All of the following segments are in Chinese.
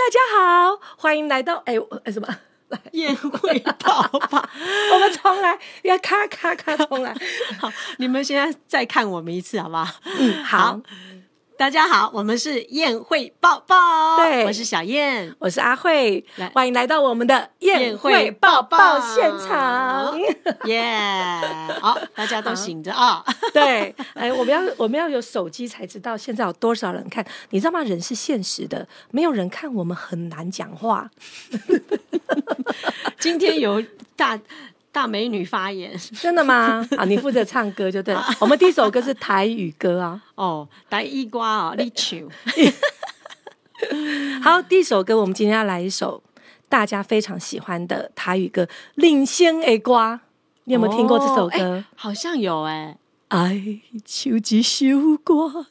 大家好，欢迎来到哎哎什么来宴会报报，我们重来，要咔咔咔重来。好，你们现在再看我们一次好不好？嗯，好。好大家好，我们是宴会抱抱，对，我是小燕，我是阿慧，来。欢迎来到我们的宴会抱抱现场，耶好，大家都醒着啊！对，哎，我们要我们要有手机才知道现在有多少人看，你知道吗？人是现实的，没有人看我们很难讲话。今天有大。大美女发言，真的吗？啊，你负责唱歌就对了。我们第一首歌是台语歌啊。哦，台语歌啊，你唱。好，第一首歌，我们今天要来一首大家非常喜欢的台语歌《领先的瓜》，你有没有听过这首歌？哦欸、好像有哎、欸，爱像一首歌，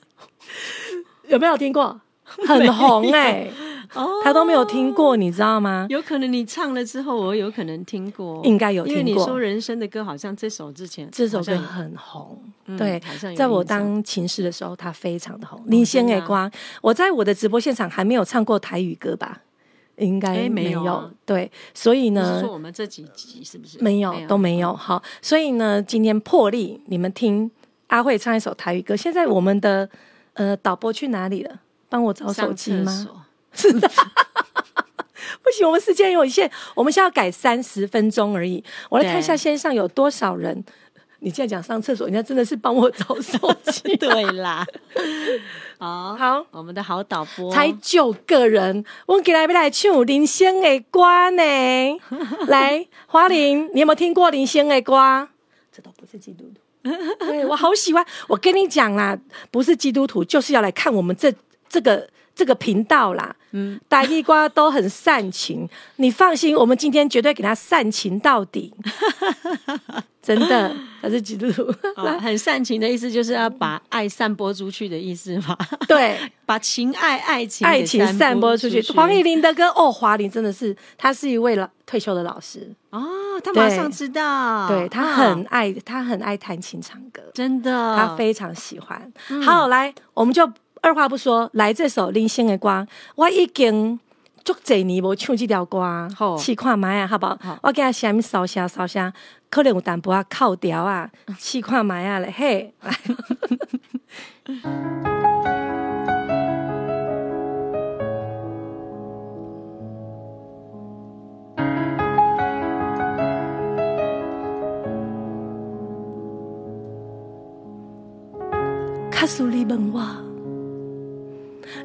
有没有听过？很红哎、欸。哦，他都没有听过，你知道吗？有可能你唱了之后，我有可能听过，应该有听过。因为你说人生的歌，好像这首之前这首歌很红，对，在我当琴师的时候，它非常的红。你先给光，我在我的直播现场还没有唱过台语歌吧？应该没有。对，所以呢，说我们这几集是不是没有都没有？好，所以呢，今天破例，你们听阿慧唱一首台语歌。现在我们的呃导播去哪里了？帮我找手机吗？是的，不行，我们时间有限，我们现在要改三十分钟而已。我来看一下线上有多少人。你现在讲上厕所，人家真的是帮我找手机。对啦，好好，我们的好导播才九个人，我们给来不来唱林仙的歌呢？来，花玲，你有没有听过林仙的歌？这都不是基督徒，对，我好喜欢。我跟你讲啦，不是基督徒，就是要来看我们这这个。这个频道啦，嗯，大地瓜都很善情，你放心，我们今天绝对给他善情到底，真的，他是基督徒，哦，很善情的意思就是要把爱散播出去的意思嘛，对，把情爱爱情爱情散播出去。黄义玲的歌哦，华玲真的是，他是一位老退休的老师。哦，他马上知道，对，对他很爱，他很爱弹琴唱歌，真的，他非常喜欢。嗯、好，来，我们就。二话不说，来这首人生的歌，我已经足侪年无唱这条歌，试看麦啊，好不好？好，我给他下面烧声烧声，可能有淡薄啊扣调啊，试看麦啊嘞嘿。来 卡苏里问我。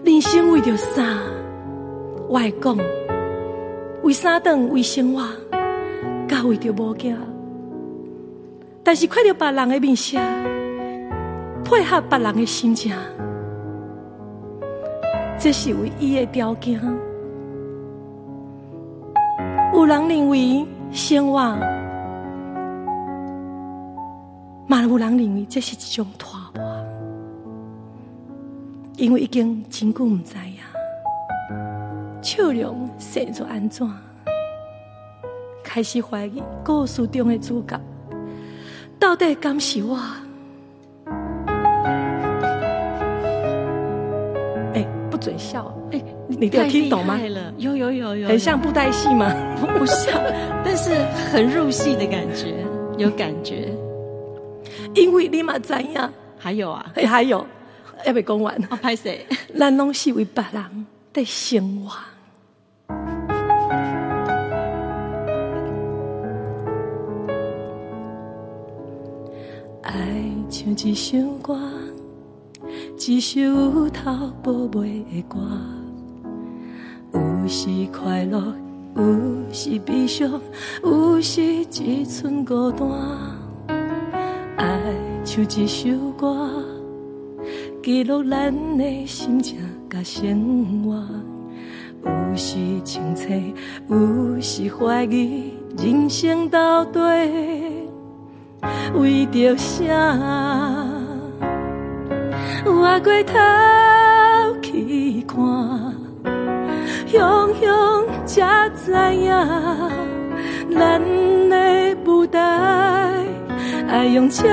人生为着啥？我会讲，为三顿，为生活，甲为着某囝。但是看着别人的面色，配合别人的心情，这是唯一的条件。有人认为生活，嘛有人认为这是一种拖磨。因为已经真久不知呀，笑容生做安怎，开始怀疑故事中的主角到底敢是我？哎、欸，不准笑！哎、欸，你有听懂吗？有有有有，很像布袋戏吗？不像，但是很入戏的感觉，有感觉。因为你嘛知影，还有啊，欸、还有。要未讲完，我拍谁？咱拢是为别人在生活。爱像一首歌，一首有头无尾的歌，有时快乐，有时悲伤，有时只剩孤单。爱像一首歌。记录咱的心情甲生活，有时清澈，有时怀疑，人生到底为着啥？我回头去看，雄雄才知影，咱的舞台爱用青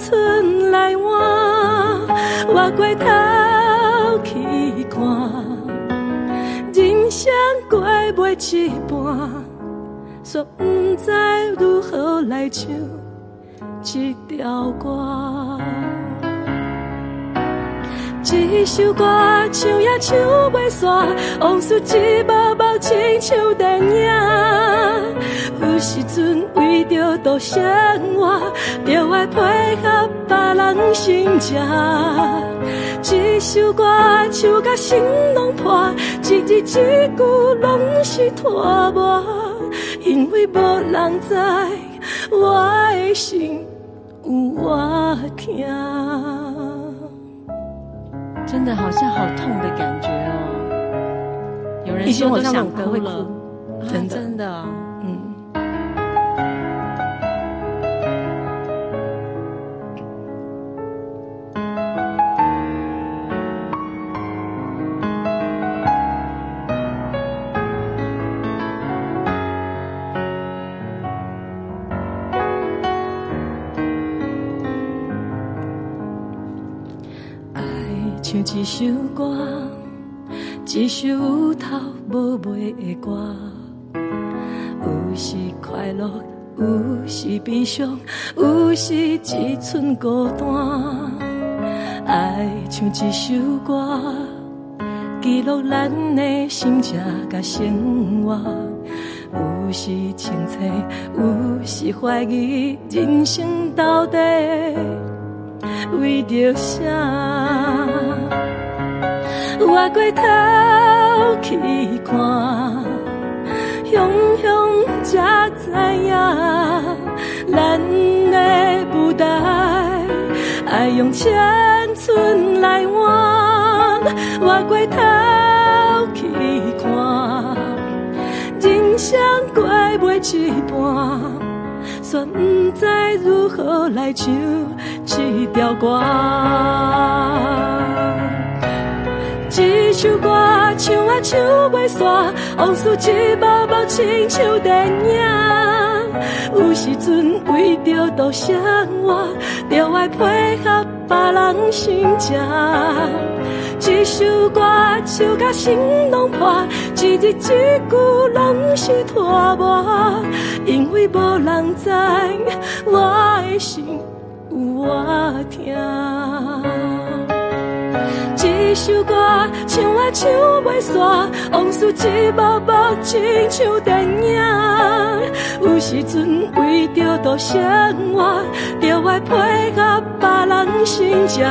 春来换。我回头去看，人生过袂一半，煞不知如何来唱这条歌。这首歌唱也唱袂煞，往事一幕幕亲像电影。有时阵为着度生活，就爱配合别人。心情。这首歌唱甲心拢破，一字一句拢是拖磨，因为无人。知我的心有我听。真的好像好痛的感觉哦！有人。说都想哭了，真的真的，嗯。一首歌，一首有头无尾的歌，有时快乐，有时悲伤，有时一寸孤单。爱唱一首歌，记录咱的心情甲生活，有时清楚，有时怀疑，人生到底为着啥？我回头去看，雄雄才知影，咱的舞台爱用青春来换。我回头去看，人生过袂一半，煞不知如何来唱这条歌。这首歌唱啊唱袂煞，往事一幕幕亲像电影。有时阵为着度生活，就爱配合别人心情。这首歌唱甲心拢破，一字一句拢是拖磨，因为无人知我的心有我听。这首歌唱啊唱袂煞，往事一幕幕亲像电影。有时阵为着度生活，就爱配合别人心情。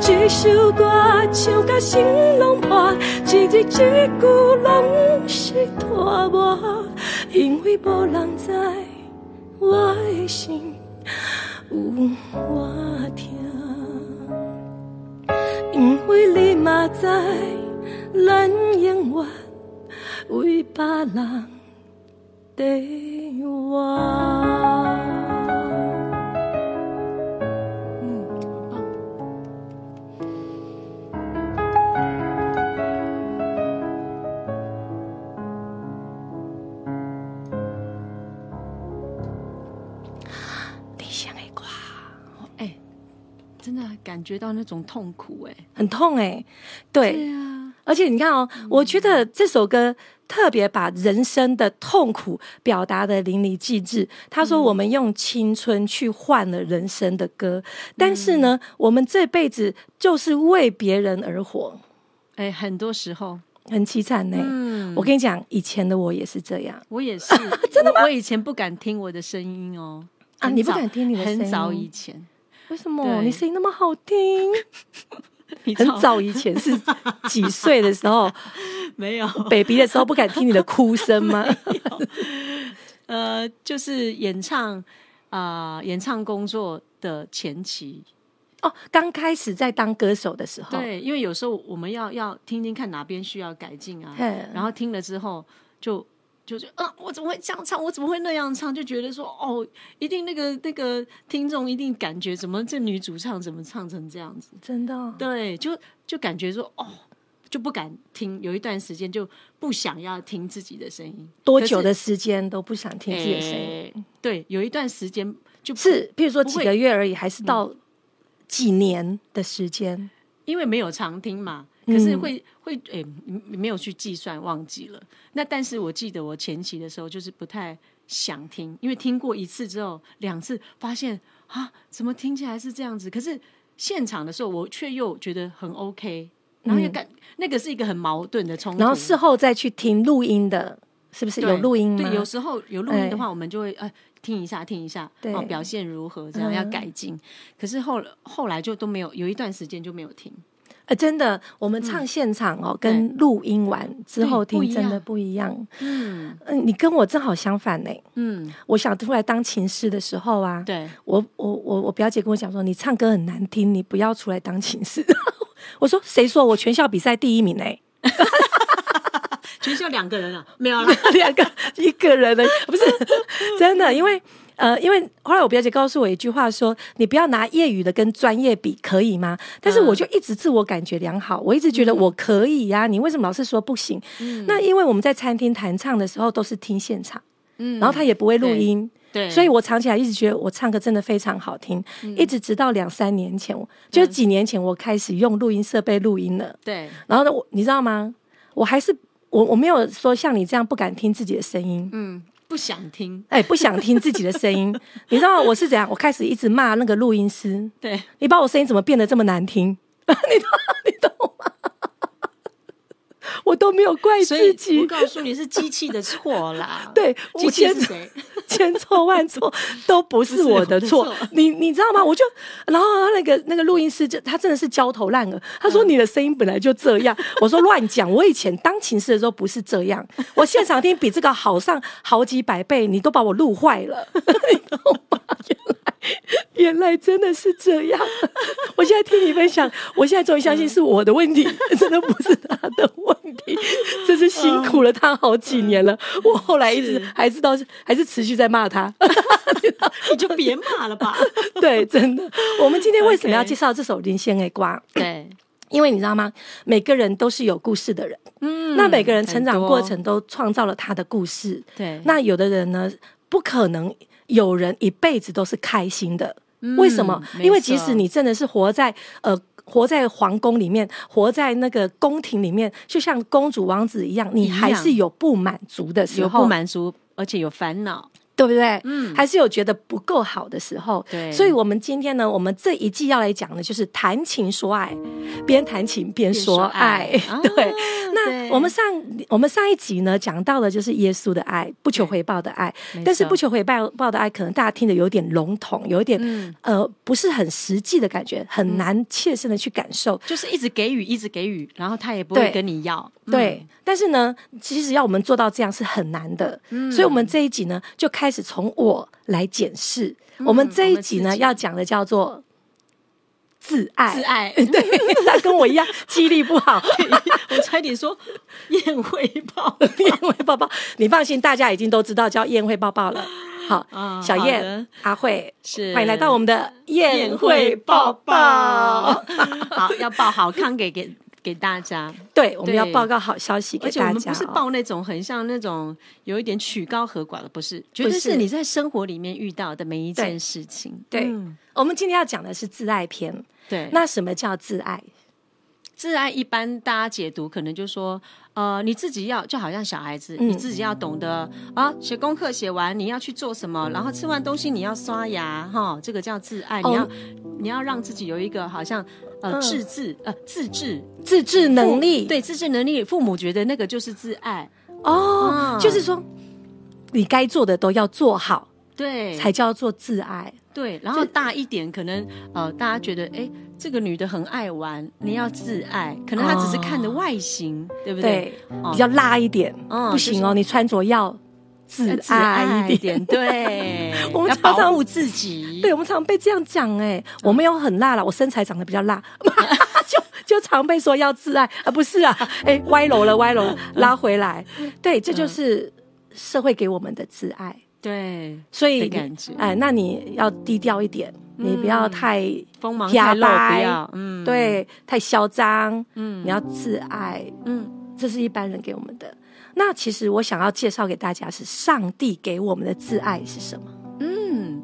这首歌唱甲心拢破，一字一句拢是拖磨，因为无人知我的心有我听。知，咱永远为别人地望。感觉到那种痛苦，欸，哎，很痛，欸，哎，对，对啊，而且你看哦，嗯，我觉得这首歌特别把人生的痛苦表达的淋漓尽致。他说：“我们用青春去换了人生的歌，嗯，但是呢，我们这辈子就是为别人而活。”哎，很多时候很凄惨呢，欸。嗯，我跟你讲，以前的我也是这样，我也是，真的吗？我以前不敢听我的声音哦，啊，你不敢听你的声音？很早以前。为什么你声音那么好听？很早以前是 几岁的时候？没有 baby 的时候不敢听你的哭声吗？呃，就是演唱啊、呃，演唱工作的前期哦，刚开始在当歌手的时候，对，因为有时候我们要要听听看哪边需要改进啊，然后听了之后就。就觉得啊，我怎么会这样唱？我怎么会那样唱？就觉得说，哦，一定那个那个听众一定感觉，怎么这女主唱怎么唱成这样子？真的、哦？对，就就感觉说，哦，就不敢听。有一段时间就不想要听自己的声音，多久的时间都不想听自己的声音、欸？对，有一段时间就是，譬如说几个月而已，还是到几年的时间？因为没有常听嘛。可是会会诶，没有去计算，忘记了。那但是我记得我前期的时候就是不太想听，因为听过一次之后，两次发现啊，怎么听起来是这样子？可是现场的时候，我却又觉得很 OK，然后又感、嗯、那个是一个很矛盾的冲突。然后事后再去听录音的，是不是有录音吗？对，有时候有录音的话，我们就会呃听一下，听一下，哦，表现如何，这样要改进。嗯、可是后后来就都没有，有一段时间就没有听。呃，真的，我们唱现场哦，嗯、跟录音完之后听真的不一样。嗯嗯，你跟我正好相反呢。嗯，我想出来当琴师的时候啊，对，我我我我表姐跟我讲说，你唱歌很难听，你不要出来当琴师。我说，谁说我全校比赛第一名呢？全校两个人啊，没有了，两个一个人呢，不是 真的，因为。呃，因为后来我表姐告诉我一句话说，你不要拿业余的跟专业比，可以吗？但是我就一直自我感觉良好，我一直觉得我可以呀、啊。你为什么老是说不行？嗯、那因为我们在餐厅弹唱的时候都是听现场，嗯，然后他也不会录音，对，所以我藏起来一直觉得我唱歌真的非常好听，嗯、一直直到两三年前，就是几年前我开始用录音设备录音了，对。然后呢，我你知道吗？我还是我我没有说像你这样不敢听自己的声音，嗯。不想听，哎、欸，不想听自己的声音，你知道我是怎样？我开始一直骂那个录音师，对，你把我声音怎么变得这么难听？你？我都没有怪自己，我告诉你是机器的错啦。对，机器是谁？千错万错都不是我的错。你你知道吗？我就然后那个那个录音师就他真的是焦头烂额。他说你的声音本来就这样。我说乱讲，我以前当琴师的时候不是这样。我现场听比这个好上好几百倍，你都把我录坏了。你懂吗？原来 真的是这样，我现在听你分享，我现在终于相信是我的问题，真的不是他的问题，真是辛苦了他好几年了。我后来一直还知道，还是持续在骂他，你就别骂了吧。对，真的。我们今天为什么要介绍这首《林仙的瓜》？对，因为你知道吗？每个人都是有故事的人，嗯，那每个人成长过程都创造了他的故事，对。那有的人呢，不可能。有人一辈子都是开心的，嗯、为什么？因为即使你真的是活在呃活在皇宫里面，活在那个宫廷里面，就像公主王子一样，你还是有不满足的时候，有不满足，而且有烦恼。对不对？嗯，还是有觉得不够好的时候。对，所以，我们今天呢，我们这一季要来讲的就是谈情说爱，边谈情边说爱。说爱 对，啊、那我们上我们上一集呢讲到的就是耶稣的爱，不求回报的爱。但是不求回报报的爱，可能大家听的有点笼统，有一点、嗯、呃不是很实际的感觉，很难切身的去感受。就是一直给予，一直给予，然后他也不会跟你要。对，嗯、对，但是呢，其实要我们做到这样是很难的。嗯，所以我们这一集呢就开。开始从我来检视，嗯、我们这一集呢要讲的叫做自爱。自爱，对，他跟我一样记忆力不好，我差点说宴会抱宴会抱抱。你放心，大家已经都知道叫宴会抱抱了。好，哦、小燕阿慧是欢迎来到我们的宴会抱抱。好，要抱好康给给。给大家，对，我们要报告好消息给大家。而且我们不是报那种很像那种有一点曲高和寡的，不是，绝对是你在生活里面遇到的每一件事情。对，我们今天要讲的是自爱篇。对，那什么叫自爱？自爱一般大家解读可能就说，呃，你自己要就好像小孩子，嗯、你自己要懂得啊，写功课写完你要去做什么，然后吃完东西你要刷牙，哈，这个叫自爱。哦、你要你要让自己有一个好像。呃，自制呃，自制。自制能力，对，自制能力，父母觉得那个就是自爱。哦，嗯、就是说你该做的都要做好，对，才叫做自爱。对，然后大一点，可能呃，大家觉得哎，这个女的很爱玩，你要自爱，可能她只是看的外形，哦、对不对？比较辣一点，嗯、不行哦，就是、你穿着要。自爱一点，对，我们常常保护自己。对，我们常常被这样讲，哎，我没有很辣了，我身材长得比较辣，就就常被说要自爱啊，不是啊，哎，歪楼了，歪楼，拉回来。对，这就是社会给我们的自爱。对，所以哎，那你要低调一点，你不要太锋芒太露，不要，嗯，对，太嚣张，嗯，你要自爱，嗯，这是一般人给我们的。那其实我想要介绍给大家是上帝给我们的自爱是什么？嗯，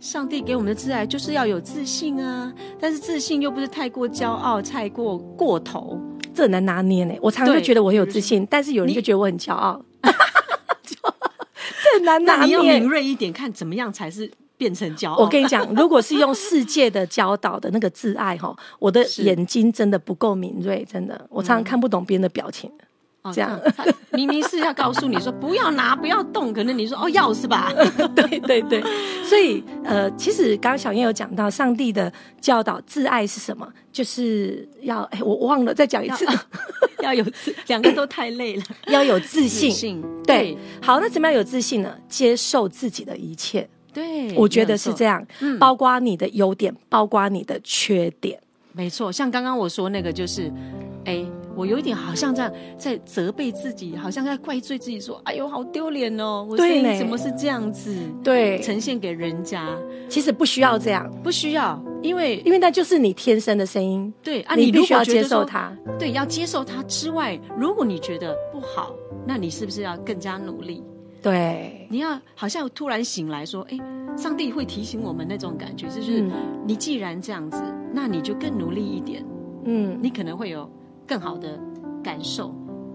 上帝给我们的自爱就是要有自信啊，但是自信又不是太过骄傲，太过过头，这很难拿捏呢。我常常就觉得我很有自信，但是有人就觉得我很骄傲，难拿捏。你要敏锐一点，看怎么样才是变成骄傲。我跟你讲，如果是用世界的教导的那个挚爱哈，我的眼睛真的不够敏锐，真的，我常常看不懂别人的表情。这样，明明是要告诉你说不要拿，不要动，可能你说哦要是吧？对对对，所以呃，其实刚刚小燕有讲到，上帝的教导自爱是什么？就是要哎，我我忘了再讲一次，要，要有自，两个都太累了，要有自信。自信对，对，好，那怎么样有自信呢？接受自己的一切。对，我觉得是这样，嗯，包括你的优点，包括你的缺点。没错，像刚刚我说那个就是，哎。我有一点好像在在责备自己，好像在怪罪自己，说：“哎呦，好丢脸哦！我声音怎么是这样子？对，呈现给人家，其实不需要这样，不需要，因为因为那就是你天生的声音。对啊，你必须要接受它。对，要接受它之外，如果你觉得不好，那你是不是要更加努力？对，你要好像突然醒来说：“哎，上帝会提醒我们那种感觉，就是、嗯、你既然这样子，那你就更努力一点。嗯，你可能会有。”更好的感受，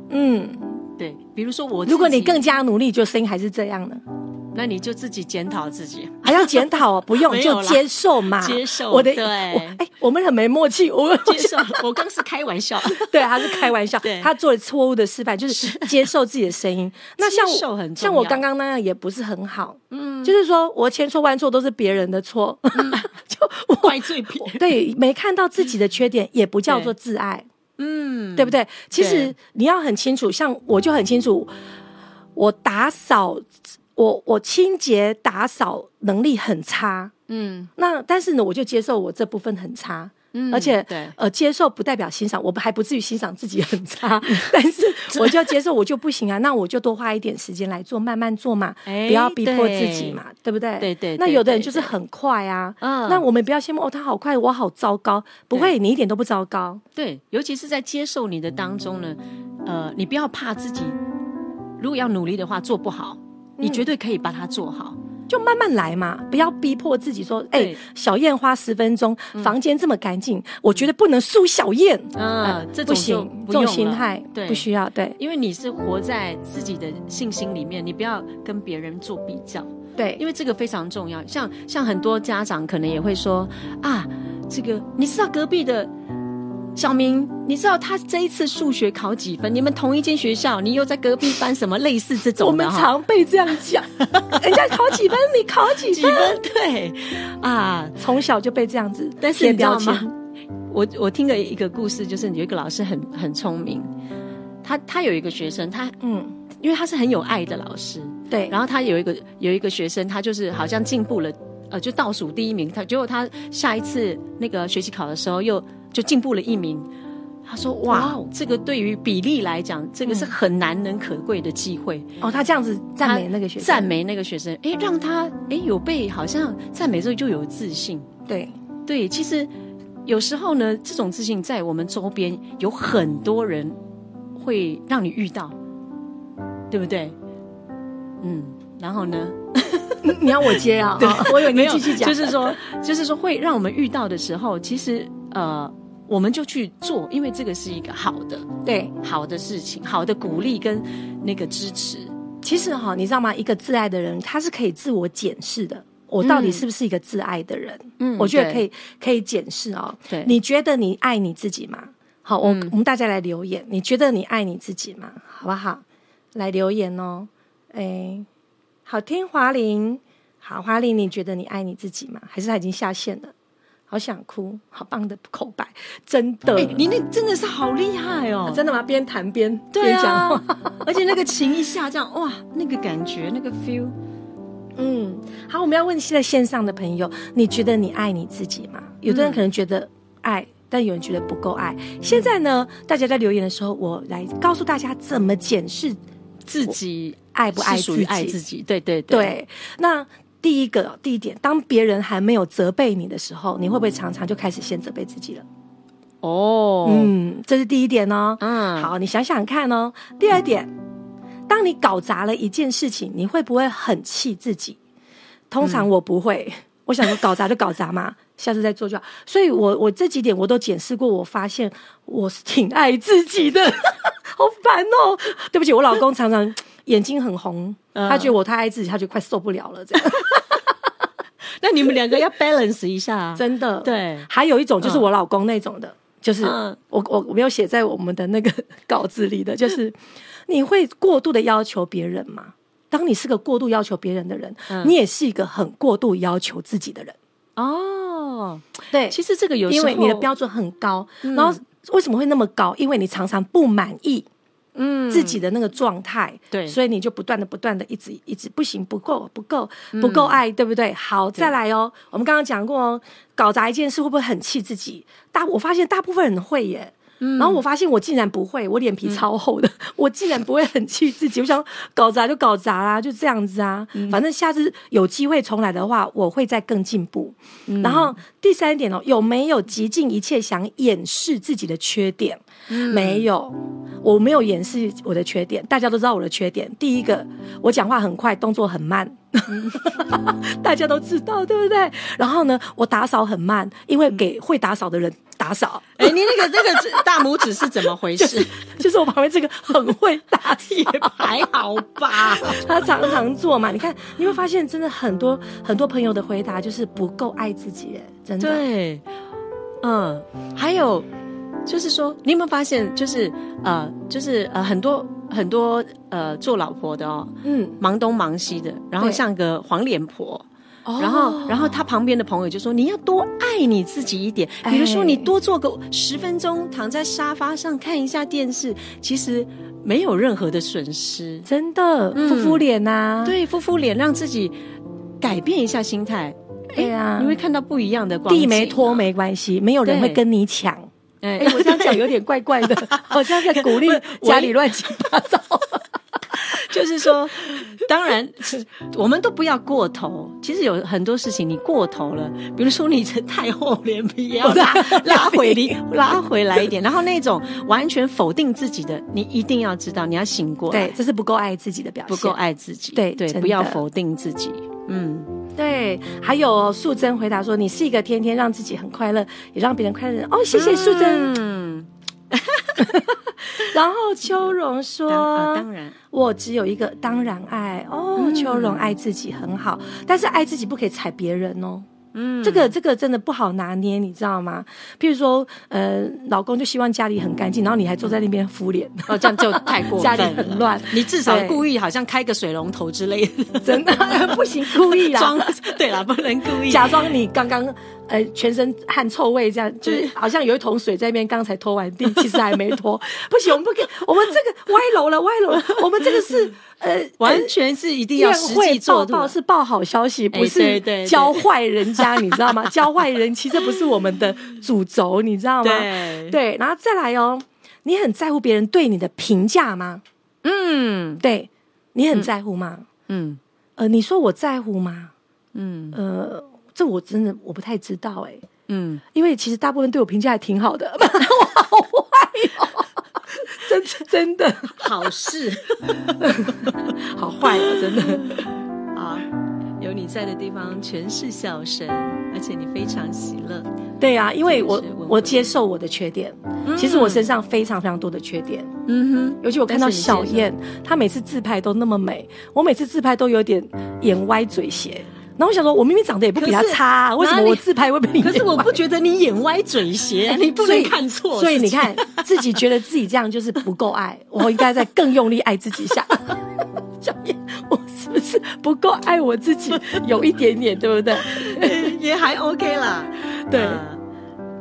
嗯，对，比如说我，如果你更加努力，就声音还是这样呢？那你就自己检讨自己，还要检讨？不用就接受嘛，接受我的对。哎，我们很没默契，我接受。我刚是开玩笑，对，他是开玩笑，他做了错误的示范，就是接受自己的声音。那像像我刚刚那样也不是很好，嗯，就是说我千错万错都是别人的错，就怪罪别人，对，没看到自己的缺点，也不叫做自爱。嗯，对不对？其实你要很清楚，像我就很清楚，我打扫，我我清洁打扫能力很差，嗯，那但是呢，我就接受我这部分很差。嗯，而且对，呃，接受不代表欣赏，我们还不至于欣赏自己很差，但是我就要接受，我就不行啊，那我就多花一点时间来做，慢慢做嘛，欸、不要逼迫自己嘛，对，不对？对对，对。那有的人就是很快啊，嗯，那我们不要羡慕哦，他好快，我好糟糕，不会，你一点都不糟糕。对，尤其是在接受你的当中呢，呃，你不要怕自己，如果要努力的话，做不好，你绝对可以把它做好。就慢慢来嘛，不要逼迫自己说，哎、欸，小燕花十分钟，嗯、房间这么干净，我觉得不能输小燕。嗯，呃、这种不行，这种心态对，不需要对，因为你是活在自己的信心里面，你不要跟别人做比较。对，因为这个非常重要。像像很多家长可能也会说啊，这个你知道隔壁的。小明，你知道他这一次数学考几分？你们同一间学校，你又在隔壁班，什么类似这种？我们常被这样讲，人家考几分，你考几分？几分对，啊，从小就被这样子。但是你知道吗？我我听了一个故事，就是有一个老师很很聪明，他他有一个学生，他嗯，因为他是很有爱的老师，对，然后他有一个有一个学生，他就是好像进步了，呃，就倒数第一名，他结果他下一次那个学期考的时候又。就进步了一名，他说：“哇，哇这个对于比利来讲，这个是很难能可贵的机会。嗯”哦，他这样子赞美那个学生，赞美那个学生，哎，让他哎有被好像赞美之后就有自信。对对，其实有时候呢，这种自信在我们周边有很多人会让你遇到，对不对？嗯，然后呢？你要我接啊？对，我以为你继续讲，就是说，就是说会让我们遇到的时候，其实呃。我们就去做，因为这个是一个好的，对，好的事情，好的鼓励跟那个支持。其实哈，你知道吗？一个自爱的人，他是可以自我检视的。我到底是不是一个自爱的人？嗯，我觉得可以，可以检视哦。对，你觉得你爱你自己吗？好，我、嗯、我们大家来留言，你觉得你爱你自己吗？好不好？来留言哦。哎，好听华玲，好华玲，你觉得你爱你自己吗？还是他已经下线了？好想哭，好棒的口白，真的，欸、你那真的是好厉害哦！啊、真的吗？边弹边对啊，而且那个琴一下这样，哇，那个感觉，那个 feel，嗯，好，我们要问现在线上的朋友，你觉得你爱你自己吗？有的人可能觉得爱，嗯、但有人觉得不够爱。现在呢，大家在留言的时候，我来告诉大家怎么检视自己爱不爱自己，爱自己，对对对，对，那。第一个，第一点，当别人还没有责备你的时候，你会不会常常就开始先责备自己了？哦，嗯，这是第一点哦。嗯，好，你想想看哦。第二点，当你搞砸了一件事情，你会不会很气自己？通常我不会，我想说搞砸就搞砸嘛，下次再做就好。所以我我这几点我都检视过，我发现我是挺爱自己的，好烦哦。对不起，我老公常常眼睛很红，他觉得我太爱自己，他就快受不了了。这样，那你们两个要 balance 一下，真的。对，还有一种就是我老公那种的，就是我我我没有写在我们的那个稿子里的，就是你会过度的要求别人吗？当你是个过度要求别人的人，嗯、你也是一个很过度要求自己的人。哦，对，其实这个有因为你的标准很高，嗯、然后为什么会那么高？因为你常常不满意，嗯，自己的那个状态，对、嗯，所以你就不断的、不断的一直、一直不行，不够、不够、不够爱，嗯、对不对？好，再来哦。我们刚刚讲过哦，搞砸一件事会不会很气自己？大，我发现大部分人会耶。然后我发现我竟然不会，我脸皮超厚的，嗯、我竟然不会很气自己。我想搞砸就搞砸啦，就这样子啊。嗯、反正下次有机会重来的话，我会再更进步。嗯、然后第三点哦，有没有极尽一切想掩饰自己的缺点？嗯、没有，我没有掩饰我的缺点。大家都知道我的缺点。第一个，我讲话很快，动作很慢。大家都知道，对不对？然后呢，我打扫很慢，因为给会打扫的人打扫。哎、欸，你那个那个大拇指是怎么回事？就是，就是我旁边这个很会打扫，还好吧？他常常做嘛。你看，你会发现，真的很多很多朋友的回答就是不够爱自己，真的。对，嗯，还有就是说，你有没有发现，就是呃，就是呃，很多。很多呃，做老婆的哦，嗯，忙东忙西的，然后像个黄脸婆，对然后，然后他旁边的朋友就说：“你要多爱你自己一点，比如说你多做个十分钟，躺在沙发上看一下电视，其实没有任何的损失，真的，敷敷脸呐，对，敷敷脸，让自己改变一下心态，对呀，你会看到不一样的光景。地没拖没关系，没有人会跟你抢。”哎，欸、我这样讲有点怪怪的，好像在鼓励家里乱七八糟。就是说，当然，我们都不要过头。其实有很多事情你过头了，比如说你这太厚脸皮，也要拉拉回你拉回来一点。然后那种完全否定自己的，你一定要知道，你要醒过来。对，这是不够爱自己的表现，不够爱自己。对对，不要否定自己。嗯。对，还有素贞回答说：“你是一个天天让自己很快乐，也让别人快乐的人。”哦，谢谢素贞。嗯、然后秋荣说当、呃：“当然，我只有一个当然爱哦。嗯、秋荣爱自己很好，但是爱自己不可以踩别人哦。”嗯，这个这个真的不好拿捏，你知道吗？譬如说，呃，老公就希望家里很干净，然后你还坐在那边敷脸，哦，这样就太过分了。家里很乱，你至少故意好像开个水龙头之类的，真的 不行，故意啦。装对啦，不能故意，假装你刚刚呃全身汗臭味这样，就是好像有一桶水在那边，刚才拖完地，其实还没拖。不行，我们不可以，我们这个 歪楼了，歪楼了，我们这个是。呃，完全是一定要实际做到，是报好消息，不是教坏人家，你知道吗？教坏人其实不是我们的主轴，你知道吗？对对，然后再来哦，你很在乎别人对你的评价吗？嗯，对，你很在乎吗？嗯，呃，你说我在乎吗？嗯，呃，这我真的我不太知道哎，嗯，因为其实大部分对我评价还挺好的，我 好坏哦。真 真的好事，好坏哦！真的啊，有你在的地方全是笑声，而且你非常喜乐。对啊，因为我我接受我的缺点，嗯、其实我身上非常非常多的缺点。嗯哼，尤其我看到小燕，她每次自拍都那么美，我每次自拍都有点眼歪嘴斜。然后我想说，我明明长得也不比他差，为什么我自拍会被你？可是我不觉得你眼歪嘴斜，你不能看错。所以你看，自己觉得自己这样就是不够爱，我应该再更用力爱自己一下。小燕，我是不是不够爱我自己？有一点点，对不对？也还 OK 啦。对，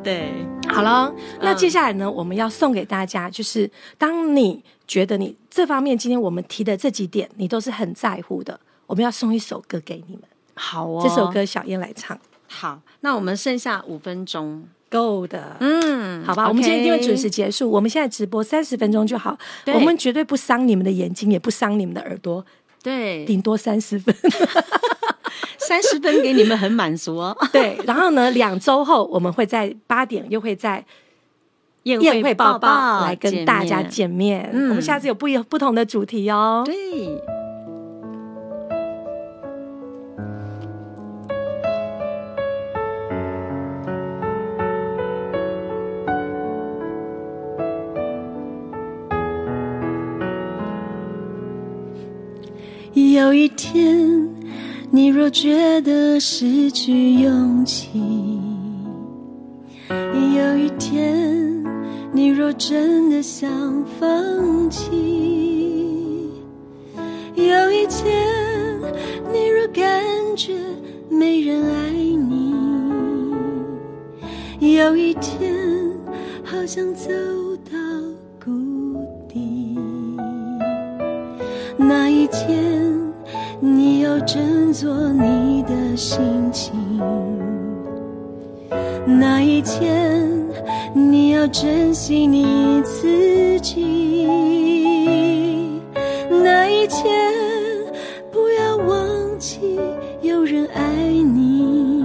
对，好了，那接下来呢，我们要送给大家，就是当你觉得你这方面今天我们提的这几点，你都是很在乎的，我们要送一首歌给你们。好哦，这首歌小燕来唱。好，那我们剩下五分钟够的。嗯，好吧，okay 我们今天就会准时结束。我们现在直播三十分钟就好，对我们绝对不伤你们的眼睛，也不伤你们的耳朵。对，顶多三十分，三十分给你们很满足哦。对，然后呢，两周后我们会在八点又会在宴会报报来跟大家见面。嗯，我们下次有不一不同的主题哦。对。有一天，你若觉得失去勇气，有一天，你若真的想放弃，有一天，你若感觉没人爱你，有一天，好想走。那一天。你要振作你的心情，那一天你要珍惜你自己，那一天不要忘记有人爱你，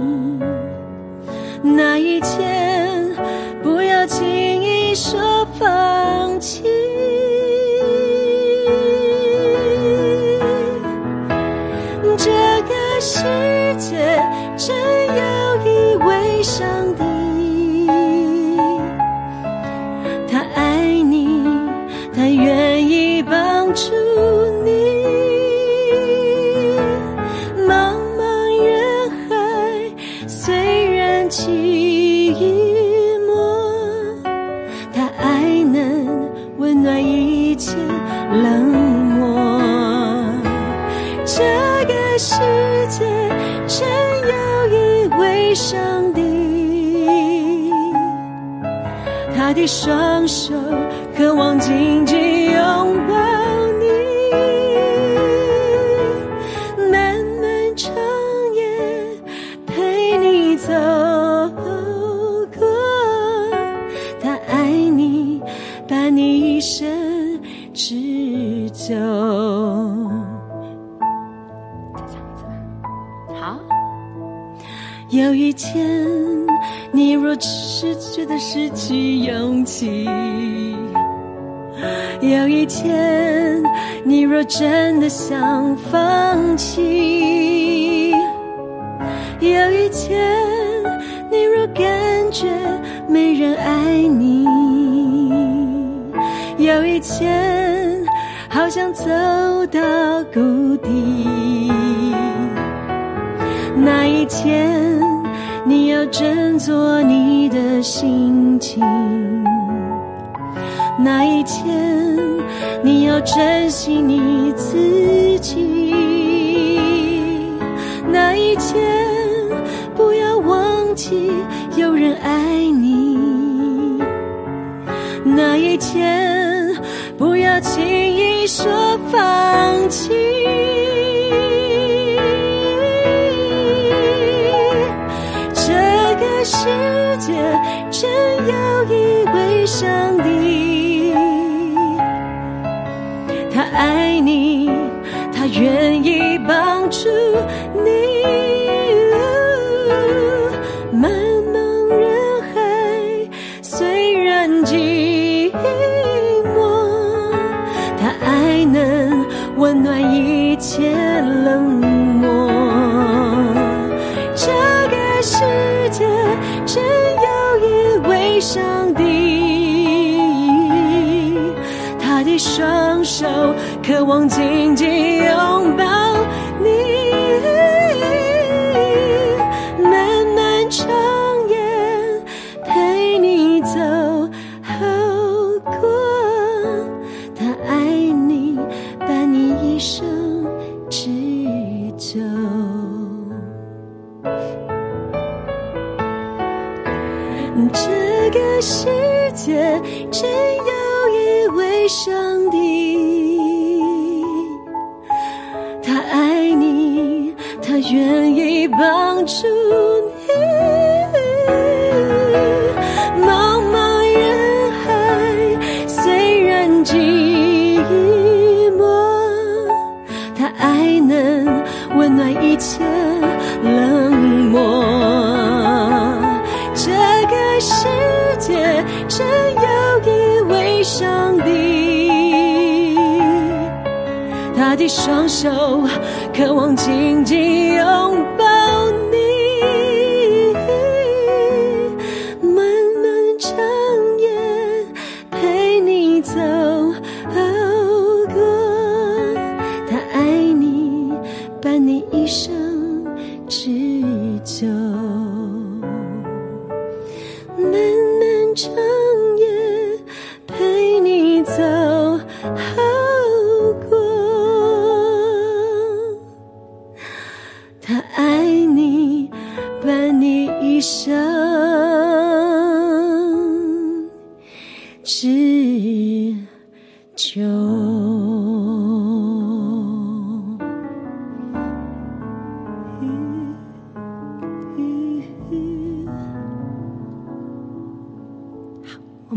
那一天不要轻易说放上帝，他的双手渴望紧紧拥抱。有一天，你若是觉得失去勇气，有一天，你若真的想放弃，有一天，你若感觉没人爱你，有一天，好想走到谷底，那一天。你要振作你的心情，那一天你要珍惜你自己，那一天不要忘记有人爱你，那一天不要轻易说放弃。世界真有一位上帝，他爱你，他愿意帮助你。茫茫人海，虽然寂寞，他爱能温暖一切冷漠。上帝，他的双手渴望紧紧拥抱。一切冷漠。这个世界只有一位上帝，他的双手渴望紧紧拥抱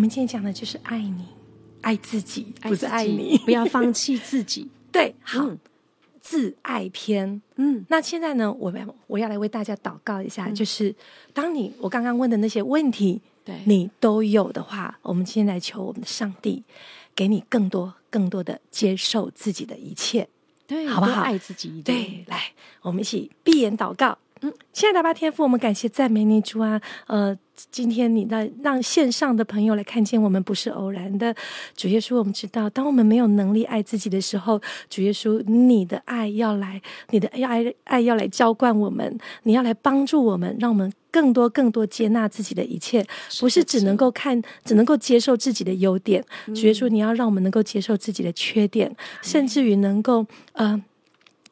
们今天讲的就是爱你，爱自己，不是爱你，不要放弃自己。对，好，嗯、自爱篇。嗯，那现在呢，我们我要来为大家祷告一下，嗯、就是当你我刚刚问的那些问题，对你都有的话，我们今天来求我们的上帝，给你更多更多的接受自己的一切，对，好不好？爱自己一点，对，来，我们一起闭眼祷告。嗯，亲爱的阿爸天父，我们感谢赞美你主啊，呃。今天你的让线上的朋友来看见我们不是偶然的，主耶稣，我们知道，当我们没有能力爱自己的时候，主耶稣，你的爱要来，你的爱爱要来浇灌我们，你要来帮助我们，让我们更多更多接纳自己的一切，不是只能够看，只能够接受自己的优点，主耶稣，你要让我们能够接受自己的缺点，甚至于能够呃。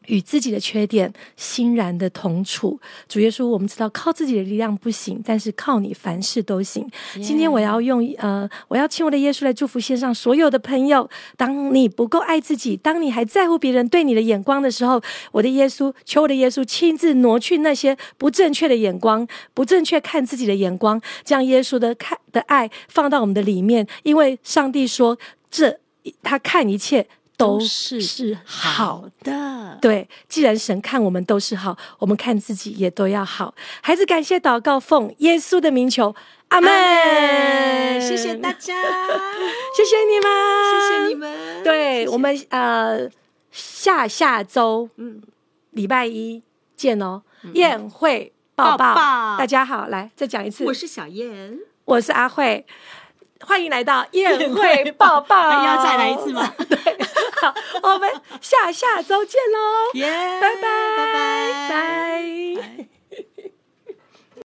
与自己的缺点欣然的同处，主耶稣，我们知道靠自己的力量不行，但是靠你凡事都行。今天我要用呃，我要请我的耶稣来祝福线上所有的朋友。当你不够爱自己，当你还在乎别人对你的眼光的时候，我的耶稣，求我的耶稣亲自挪去那些不正确的眼光，不正确看自己的眼光，将耶稣的看的爱放到我们的里面，因为上帝说，这他看一切。都是是好的，对。既然神看我们都是好，我们看自己也都要好。孩子，感谢祷告，奉耶稣的名求，阿门。谢谢大家，谢谢你们，谢谢你们。对，谢。谢我们呃下下周嗯。礼拜一见哦，嗯、雁会抱抱。大家好，来再讲一次，我是小燕，我是阿慧。欢迎来到宴会抱抱，还 要再来一次吗？对，好，我们下下周见喽，耶，拜拜，拜拜，拜。